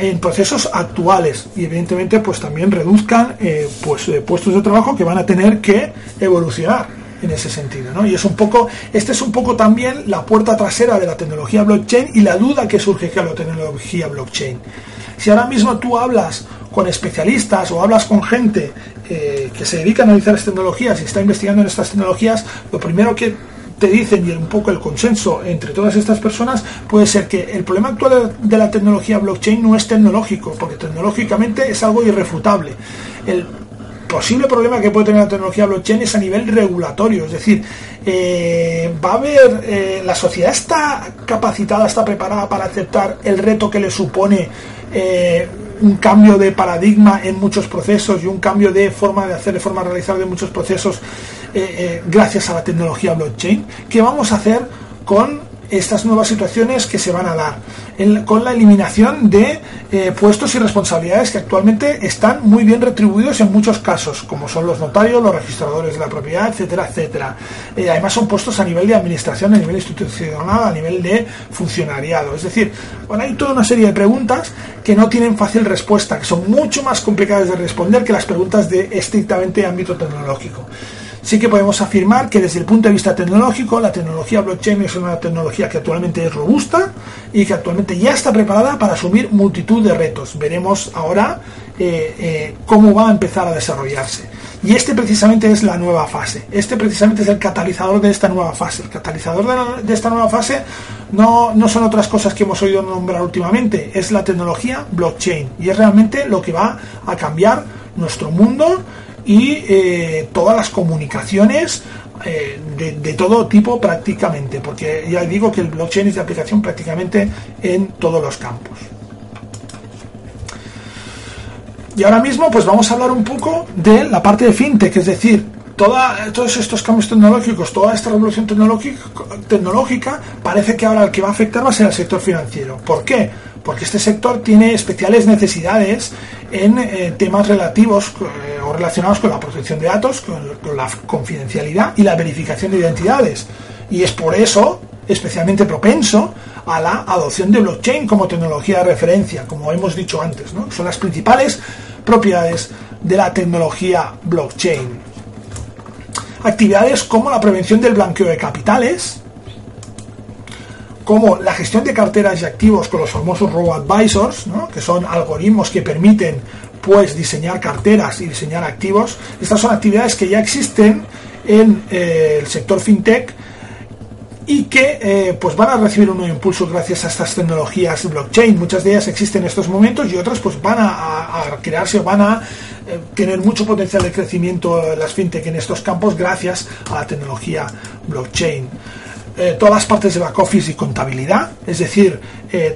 en procesos actuales y evidentemente pues también reduzcan eh, pues eh, puestos de trabajo que van a tener que evolucionar en ese sentido ¿no? y es un poco este es un poco también la puerta trasera de la tecnología blockchain y la duda que surge con la tecnología blockchain si ahora mismo tú hablas con especialistas o hablas con gente que se dedica a analizar estas tecnologías y está investigando en estas tecnologías, lo primero que te dicen y un poco el consenso entre todas estas personas puede ser que el problema actual de la tecnología blockchain no es tecnológico, porque tecnológicamente es algo irrefutable. El posible problema que puede tener la tecnología blockchain es a nivel regulatorio, es decir, eh, va a haber, eh, la sociedad está capacitada, está preparada para aceptar el reto que le supone un cambio de paradigma en muchos procesos y un cambio de forma de hacer, de forma de realizar de muchos procesos eh, eh, gracias a la tecnología blockchain. ¿Qué vamos a hacer con estas nuevas situaciones que se van a dar, con la eliminación de eh, puestos y responsabilidades que actualmente están muy bien retribuidos en muchos casos, como son los notarios, los registradores de la propiedad, etcétera, etcétera. Eh, además son puestos a nivel de administración, a nivel institucional, a nivel de funcionariado. Es decir, bueno, hay toda una serie de preguntas que no tienen fácil respuesta, que son mucho más complicadas de responder que las preguntas de estrictamente ámbito tecnológico. Sí que podemos afirmar que desde el punto de vista tecnológico, la tecnología blockchain es una tecnología que actualmente es robusta y que actualmente ya está preparada para asumir multitud de retos. Veremos ahora eh, eh, cómo va a empezar a desarrollarse. Y este precisamente es la nueva fase. Este precisamente es el catalizador de esta nueva fase. El catalizador de, esta nueva fase no, no, son otras cosas que hemos oído nombrar últimamente, es la tecnología blockchain. Y es realmente lo que va a cambiar nuestro mundo y eh, todas las comunicaciones eh, de, todo tipo prácticamente, porque ya digo que el blockchain es de aplicación prácticamente en todos los campos. Y ahora mismo pues vamos a hablar un poco de la parte de fintech, es decir, todos estos cambios tecnológicos, toda esta revolución tecnológica, parece que ahora el que va a afectar va a ser el sector financiero. ¿Por qué? Porque este sector tiene especiales necesidades en eh, temas relativos eh, o relacionados con la protección de datos, con, la confidencialidad y la verificación de identidades. Y es por eso especialmente propenso a la adopción de blockchain como tecnología de referencia, como hemos dicho antes. ¿no? Son las principales propiedades de la tecnología blockchain. Actividades como la prevención del blanqueo de capitales, como la gestión de carteras y activos con los famosos robo-advisors, que son algoritmos que permiten pues diseñar carteras y diseñar activos. Estas son actividades que ya existen en eh, el sector fintech y que eh, pues van a recibir un nuevo impulso gracias a estas tecnologías blockchain. Muchas de ellas existen en estos momentos y otras pues van a, crearse o van a eh, tener mucho potencial de crecimiento las fintech en estos campos gracias a la tecnología blockchain. Eh, todas las partes de back office y contabilidad, es decir,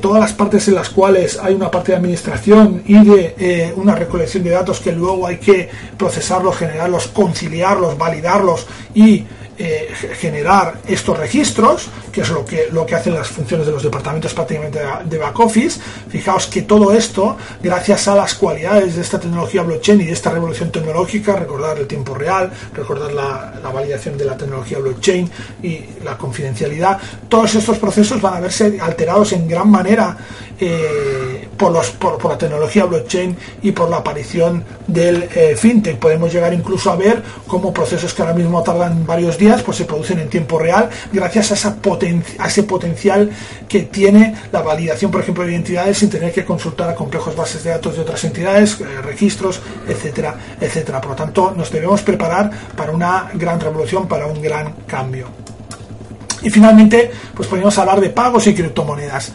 todas las partes en las cuales hay una parte de administración y de una recolección de datos que luego hay que procesarlos, generarlos, conciliarlos, validarlos y eh, generar estos registros, que es lo que, lo que hacen las funciones de los departamentos prácticamente de back office. Fijaos que todo esto, gracias a las cualidades de esta tecnología blockchain y de esta revolución tecnológica, recordar el tiempo real, recordar la, validación de la tecnología blockchain y la confidencialidad, todos estos procesos van a verse alterados en gran manera eh, por, los, por, la tecnología blockchain y por la aparición del eh, fintech. Podemos llegar incluso a ver cómo procesos que ahora mismo tardan varios días pues se producen en tiempo real gracias a, esa a ese potencial que tiene la validación, por ejemplo, de identidades sin tener que consultar a complejos bases de datos de otras entidades, eh, registros, etcétera, etcétera. Por lo tanto, nos debemos preparar para una gran revolución, para un gran cambio. Y finalmente, pues podemos hablar de pagos y criptomonedas.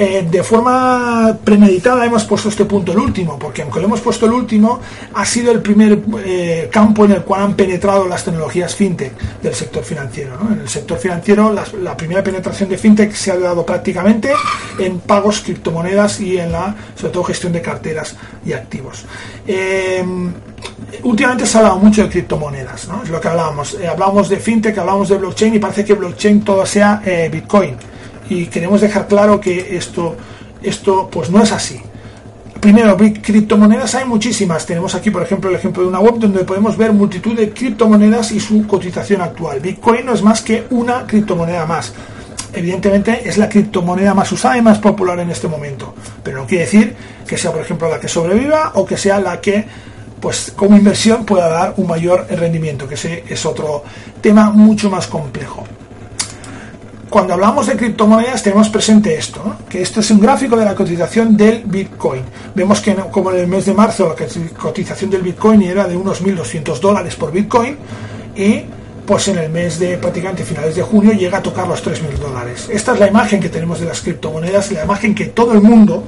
Eh, de forma premeditada hemos puesto este punto el último, porque aunque lo hemos puesto el último, ha sido el primer eh, campo en el cual han penetrado las tecnologías fintech del sector financiero. En el sector financiero, la, primera penetración de fintech se ha dado prácticamente en pagos, criptomonedas y en la, sobre todo, gestión de carteras y activos. Eh, últimamente se ha hablado mucho de criptomonedas, es lo que hablábamos. hablábamos de fintech, hablábamos de blockchain y parece que blockchain todo sea Bitcoin y queremos dejar claro que esto, esto pues no es así. Primero, criptomonedas hay muchísimas. Tenemos aquí, por ejemplo, el ejemplo de una web donde podemos ver multitud de criptomonedas y su cotización actual. Bitcoin no es más que una criptomoneda más. Evidentemente es la criptomoneda más usada y más popular en este momento. Pero no quiere decir que sea, por ejemplo, la que sobreviva o que sea la que, pues, como inversión pueda dar un mayor rendimiento, que ese es otro tema mucho más complejo cuando hablamos de criptomonedas tenemos presente esto, que esto es un gráfico de la cotización del Bitcoin. Vemos que como en el mes de marzo la cotización del Bitcoin era de unos 1.200 dólares por Bitcoin y pues en el mes de prácticamente finales de junio llega a tocar los 3.000 dólares. Esta es la imagen que tenemos de las criptomonedas, la imagen que todo el mundo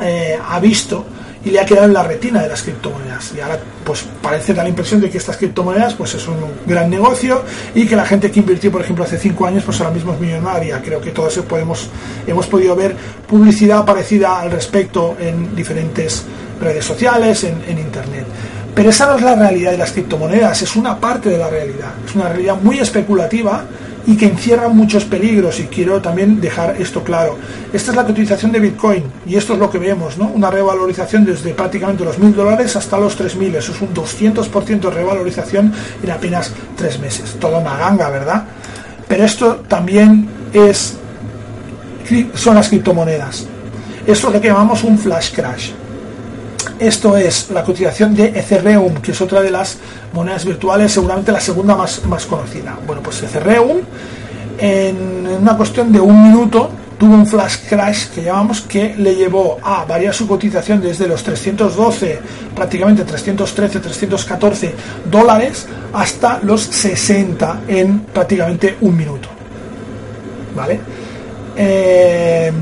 eh, ha visto y le ha quedado en la retina de las criptomonedas. Y ahora pues parece dar la impresión de que estas criptomonedas pues es un gran negocio y que la gente que invirtió, por ejemplo, hace cinco años, pues ahora mismo es millonaria. Creo que todos podemos, hemos podido ver publicidad parecida al respecto en diferentes redes sociales, en internet. Pero esa no es la realidad de las criptomonedas, es una parte de la realidad. Es una realidad muy especulativa y que encierra muchos peligros y quiero también dejar esto claro. Esta es la cotización de Bitcoin y esto es lo que vemos, ¿no? Una revalorización desde prácticamente los mil dólares hasta los 3.000. Eso es un 200% de revalorización en apenas tres meses. Toda una ganga, ¿verdad? Pero esto también es son las criptomonedas. Esto es lo que llamamos un flash crash. Esto es la cotización de Ethereum, que es otra de las monedas virtuales, seguramente la segunda más, más conocida. Bueno, pues Ethereum, en una cuestión de un minuto, tuvo un flash crash que llamamos que le llevó a variar su cotización desde los 312, prácticamente 313, 314 dólares hasta los 60 en prácticamente un minuto. ¿Vale? Eh,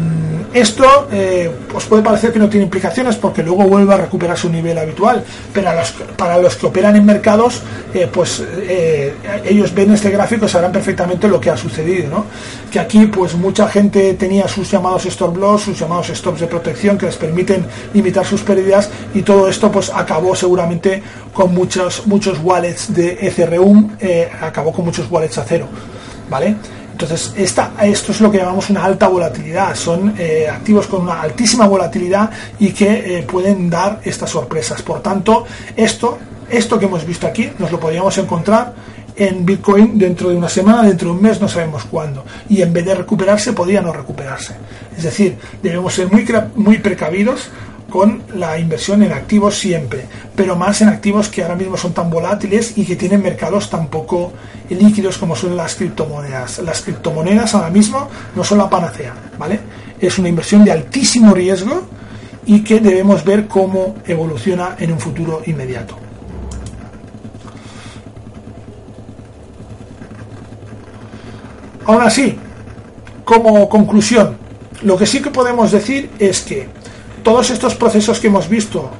esto eh, os puede parecer que no tiene implicaciones porque luego vuelve a recuperar su nivel habitual, pero para los que operan en mercados, eh, pues eh, ellos ven este gráfico y sabrán perfectamente lo que ha sucedido, ¿no? Que aquí, pues mucha gente tenía sus llamados stop loss, sus llamados stops de protección que les permiten limitar sus pérdidas y todo esto, pues acabó seguramente con muchos muchos wallets de Ethereum, acabó con muchos wallets a cero, ¿vale? Entonces, esto es lo que llamamos una alta volatilidad. Son eh, activos con una altísima volatilidad y que eh, pueden dar estas sorpresas. Por tanto, esto, esto que hemos visto aquí, nos lo podríamos encontrar en Bitcoin dentro de una semana, dentro de un mes, no sabemos cuándo. Y en vez de recuperarse, podría no recuperarse. Es decir, debemos ser muy, muy precavidos con la inversión en activos siempre, pero más en activos que ahora mismo son tan volátiles y que tienen mercados tan poco líquidos como son las criptomonedas. Las criptomonedas ahora mismo no son la panacea, ¿vale? Es una inversión de altísimo riesgo y que debemos ver cómo evoluciona en un futuro inmediato. Ahora sí, como conclusión, lo que sí que podemos decir es que todos estos procesos que hemos visto,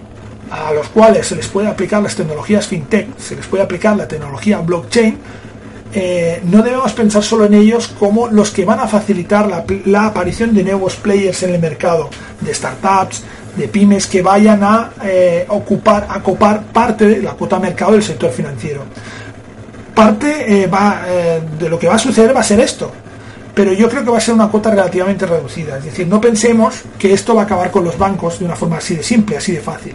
a los cuales se les puede aplicar las tecnologías fintech, se les puede aplicar la tecnología blockchain, eh, no debemos pensar solo en ellos como los que van a facilitar la, aparición de nuevos players en el mercado, de startups, de pymes que vayan a eh, ocupar, a copar parte de la cuota de mercado del sector financiero. Parte eh, va, de lo que va a suceder va a ser esto, pero yo creo que va a ser una cuota relativamente reducida. Es decir, no pensemos que esto va a acabar con los bancos de una forma así de simple, así de fácil.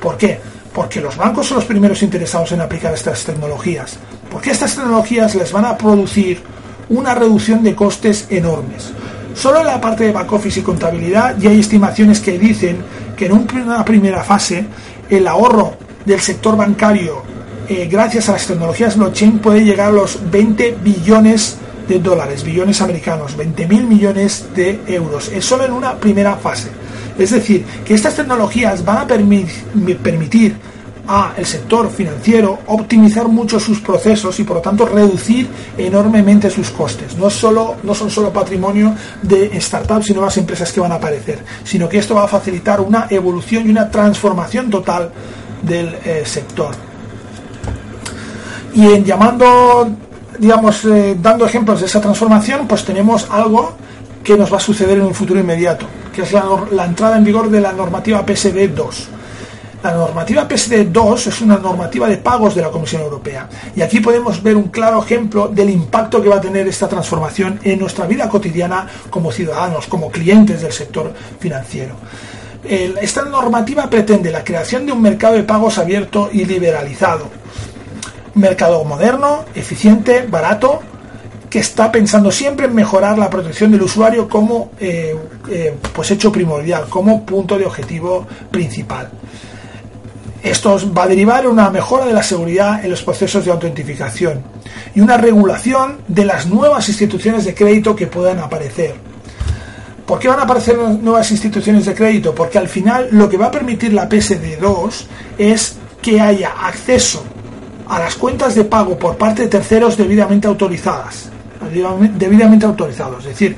¿Por qué? Porque los bancos son los primeros interesados en aplicar estas tecnologías. Porque estas tecnologías les van a producir una reducción de costes enormes. Solo en la parte de back office y contabilidad ya hay estimaciones que dicen que en una primera fase el ahorro del sector bancario eh, gracias a las tecnologías blockchain puede llegar a los 20 billones de dólares, billones americanos, 20 mil millones de euros. Es solo en una primera fase. Es decir, que estas tecnologías van a permitir a el sector financiero optimizar mucho sus procesos y por lo tanto reducir enormemente sus costes. No, solo, no son solo patrimonio de startups y nuevas empresas que van a aparecer, sino que esto va a facilitar una evolución y una transformación total del eh, sector. Y en llamando digamos, eh, dando ejemplos de esa transformación, pues tenemos algo que nos va a suceder en un futuro inmediato, que es la, entrada en vigor de la normativa PSD 2. La normativa PSD 2 es una normativa de pagos de la Comisión Europea. Y aquí podemos ver un claro ejemplo del impacto que va a tener esta transformación en nuestra vida cotidiana como ciudadanos, como clientes del sector financiero. esta normativa pretende la creación de un mercado de pagos abierto y liberalizado, mercado moderno, eficiente, barato, que está pensando siempre en mejorar la protección del usuario como eh, eh, pues hecho primordial, como punto de objetivo principal. Esto va a derivar en una mejora de la seguridad en los procesos de autentificación y una regulación de las nuevas instituciones de crédito que puedan aparecer. ¿Por qué van a aparecer nuevas instituciones de crédito? Porque al final lo que va a permitir la PSD2 es que haya acceso a las cuentas de pago por parte de terceros debidamente autorizadas, debidamente autorizados, es decir,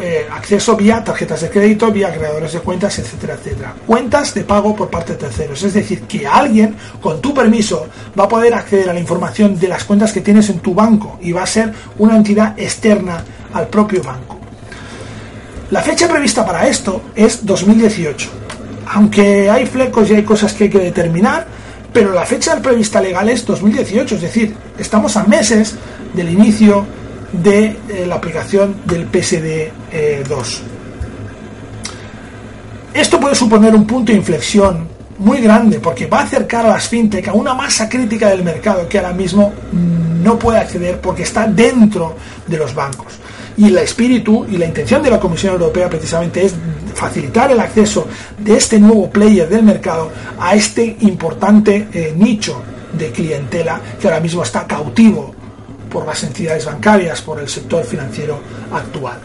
eh, acceso vía tarjetas de crédito, vía creadores de cuentas, etcétera, etcétera. Cuentas de pago por parte de terceros, es decir, que alguien con tu permiso va a poder acceder a la información de las cuentas que tienes en tu banco y va a ser una entidad externa al propio banco. La fecha prevista para esto es 2018. Aunque hay flecos y hay cosas que hay que determinar, pero la fecha prevista legal es 2018, es decir, estamos a meses del inicio de eh, la aplicación del PSD2. Eh, Esto puede suponer un punto de inflexión muy grande porque va a acercar a las fintech a una masa crítica del mercado que ahora mismo no puede acceder porque está dentro de los bancos. Y el espíritu y la intención de la Comisión Europea precisamente es facilitar el acceso de este nuevo player del mercado a este importante eh, nicho de clientela que ahora mismo está cautivo por las entidades bancarias, por el sector financiero actual.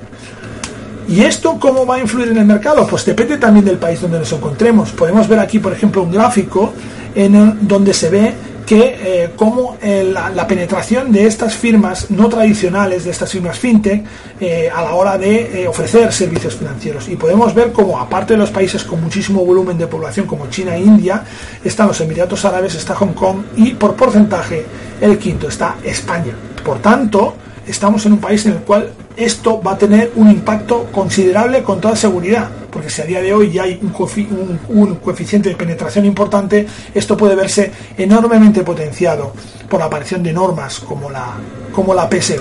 ¿Y esto cómo va a influir en el mercado? Pues depende también del país donde nos encontremos. Podemos ver aquí, por ejemplo, un gráfico en donde se ve que eh, como eh, la, penetración de estas firmas no tradicionales, de estas firmas fintech, eh, a la hora de ofrecer servicios financieros. Y podemos ver como, aparte de los países con muchísimo volumen de población como China e India, están los Emiratos Árabes, está Hong Kong y por porcentaje el quinto está España. Por tanto, estamos en un país en el cual esto va a tener un impacto considerable con toda seguridad, porque si a día de hoy ya hay un, coeficiente de penetración importante, esto puede verse enormemente potenciado por la aparición de normas como la, como la PS2.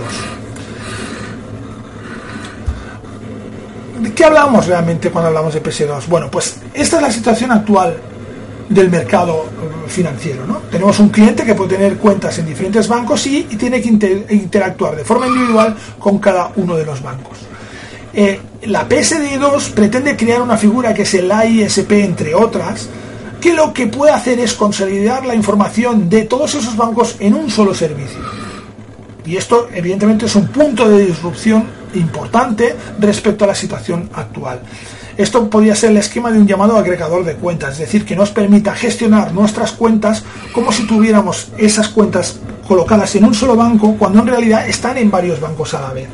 ¿De qué hablamos realmente cuando hablamos de PS2? Bueno, pues esta es la situación actual del mercado eh, financiero. ¿no? Tenemos un cliente que puede tener cuentas en diferentes bancos y, tiene que interactuar de forma individual con cada uno de los bancos. Eh, la PSD2 pretende crear una figura que es el AISP, entre otras, que lo que puede hacer es consolidar la información de todos esos bancos en un solo servicio. Y esto, evidentemente, es un punto de disrupción importante respecto a la situación actual. Esto podría ser el esquema de un llamado agregador de cuentas, es decir, que nos permita gestionar nuestras cuentas como si tuviéramos esas cuentas colocadas en un solo banco cuando en realidad están en varios bancos a la vez.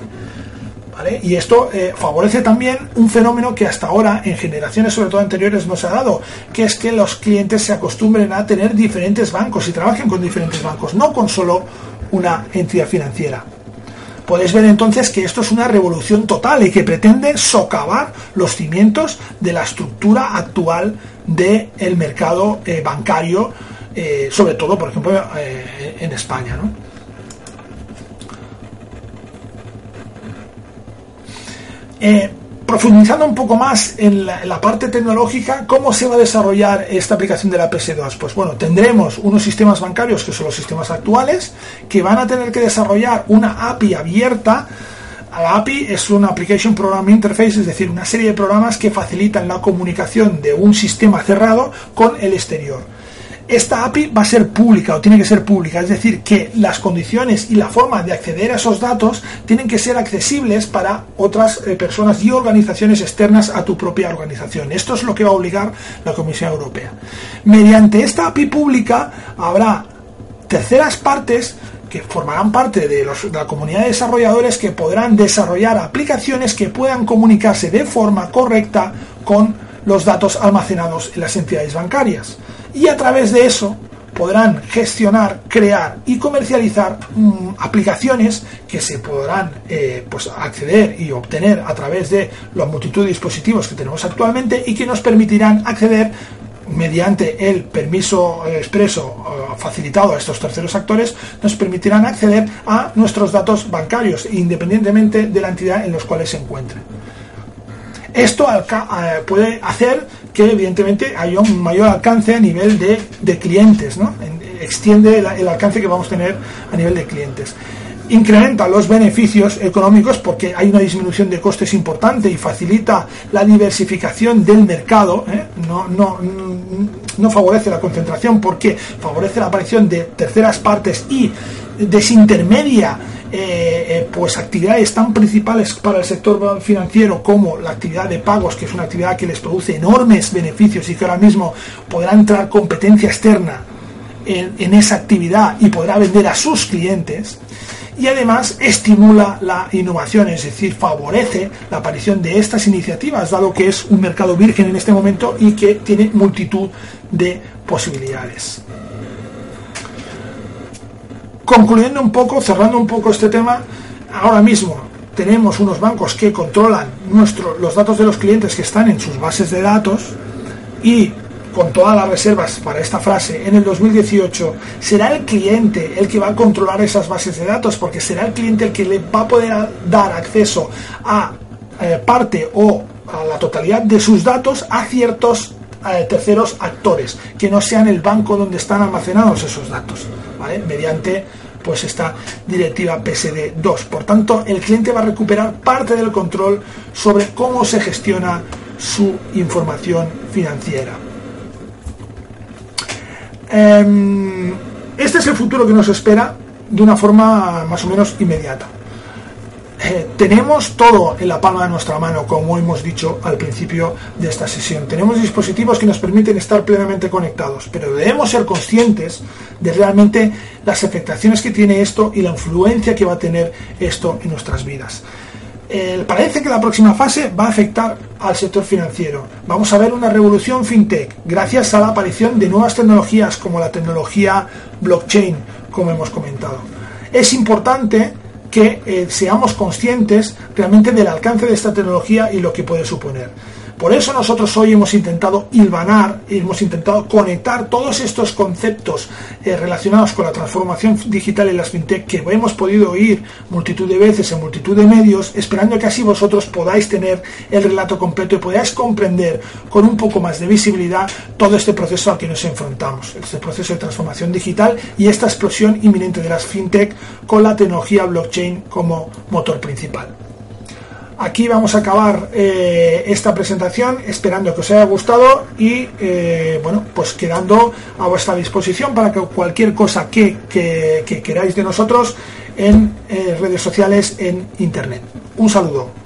Y esto eh, favorece también un fenómeno que hasta ahora en generaciones sobre todo anteriores no se ha dado, que es que los clientes se acostumbren a tener diferentes bancos y trabajen con diferentes bancos, no con solo una entidad financiera podéis ver entonces que esto es una revolución total y que pretende socavar los cimientos de la estructura actual del mercado eh, bancario, eh, sobre todo, por ejemplo, eh, en España. Profundizando un poco más en la, parte tecnológica, ¿cómo se va a desarrollar esta aplicación de la PS2? Pues bueno, tendremos unos sistemas bancarios que son los sistemas actuales, que van a tener que desarrollar una API abierta. La API es una Application Program Interface, es decir, una serie de programas que facilitan la comunicación de un sistema cerrado con el exterior esta API va a ser pública o tiene que ser pública, es decir, que las condiciones y la forma de acceder a esos datos tienen que ser accesibles para otras eh, personas y organizaciones externas a tu propia organización. Esto es lo que va a obligar la Comisión Europea. Mediante esta API pública habrá terceras partes que formarán parte de, de, la comunidad de desarrolladores que podrán desarrollar aplicaciones que puedan comunicarse de forma correcta con los datos almacenados en las entidades bancarias y a través de eso podrán gestionar, crear y comercializar mm, aplicaciones que se podrán eh, pues acceder y obtener a través de la multitud de dispositivos que tenemos actualmente y que nos permitirán acceder mediante el permiso expreso eh, facilitado a estos terceros actores, nos permitirán acceder a nuestros datos bancarios, independientemente de la entidad en los cuales se encuentren. Esto eh, puede hacer que evidentemente haya un mayor alcance a nivel de, clientes, ¿no? extiende el, alcance que vamos a tener a nivel de clientes incrementa los beneficios económicos porque hay una disminución de costes importante y facilita la diversificación del mercado, ¿eh? no, no, no, favorece la concentración porque favorece la aparición de terceras partes y desintermedia eh, eh, pues actividades tan principales para el sector financiero como la actividad de pagos, que es una actividad que les produce enormes beneficios y que ahora mismo podrá entrar competencia externa en, en esa actividad y podrá vender a sus clientes y además estimula la innovación, es decir, favorece la aparición de estas iniciativas, dado que es un mercado virgen en este momento y que tiene multitud de posibilidades concluyendo un poco, cerrando un poco este tema, ahora mismo tenemos unos bancos que controlan nuestro, los datos de los clientes que están en sus bases de datos y con todas las reservas para esta frase, en el 2018 será el cliente el que va a controlar esas bases de datos porque será el cliente el que le va a poder dar acceso a eh, parte o a la totalidad de sus datos a ciertos eh, terceros actores que no sean el banco donde están almacenados esos datos, ¿vale? mediante pues esta directiva PSD2. Por tanto, el cliente va a recuperar parte del control sobre cómo se gestiona su información financiera. Em, este es el futuro que nos espera de una forma más o menos inmediata. Eh, tenemos todo en la palma de nuestra mano, como hemos dicho al principio de esta sesión. Tenemos dispositivos que nos permiten estar plenamente conectados, pero debemos ser conscientes de realmente las afectaciones que tiene esto y la influencia que va a tener esto en nuestras vidas. parece que la próxima fase va a afectar al sector financiero. Vamos a ver una revolución fintech gracias a la aparición de nuevas tecnologías como la tecnología blockchain, como hemos comentado. Es importante que eh, seamos conscientes realmente del alcance de esta tecnología y lo que puede suponer. Por eso nosotros hoy hemos intentado hilvanar, hemos intentado conectar todos estos conceptos eh, relacionados con la transformación digital en las fintech que hemos podido oír multitud de veces en multitud de medios, esperando que así vosotros podáis tener el relato completo y podáis comprender con un poco más de visibilidad todo este proceso al que nos enfrentamos, este proceso de transformación digital y esta explosión inminente de las fintech con la tecnología blockchain como motor principal. Aquí vamos a acabar eh, esta presentación, esperando que os haya gustado y eh, bueno, pues quedando a vuestra disposición para que cualquier cosa que, queráis de nosotros en eh, redes sociales, en internet. Un saludo.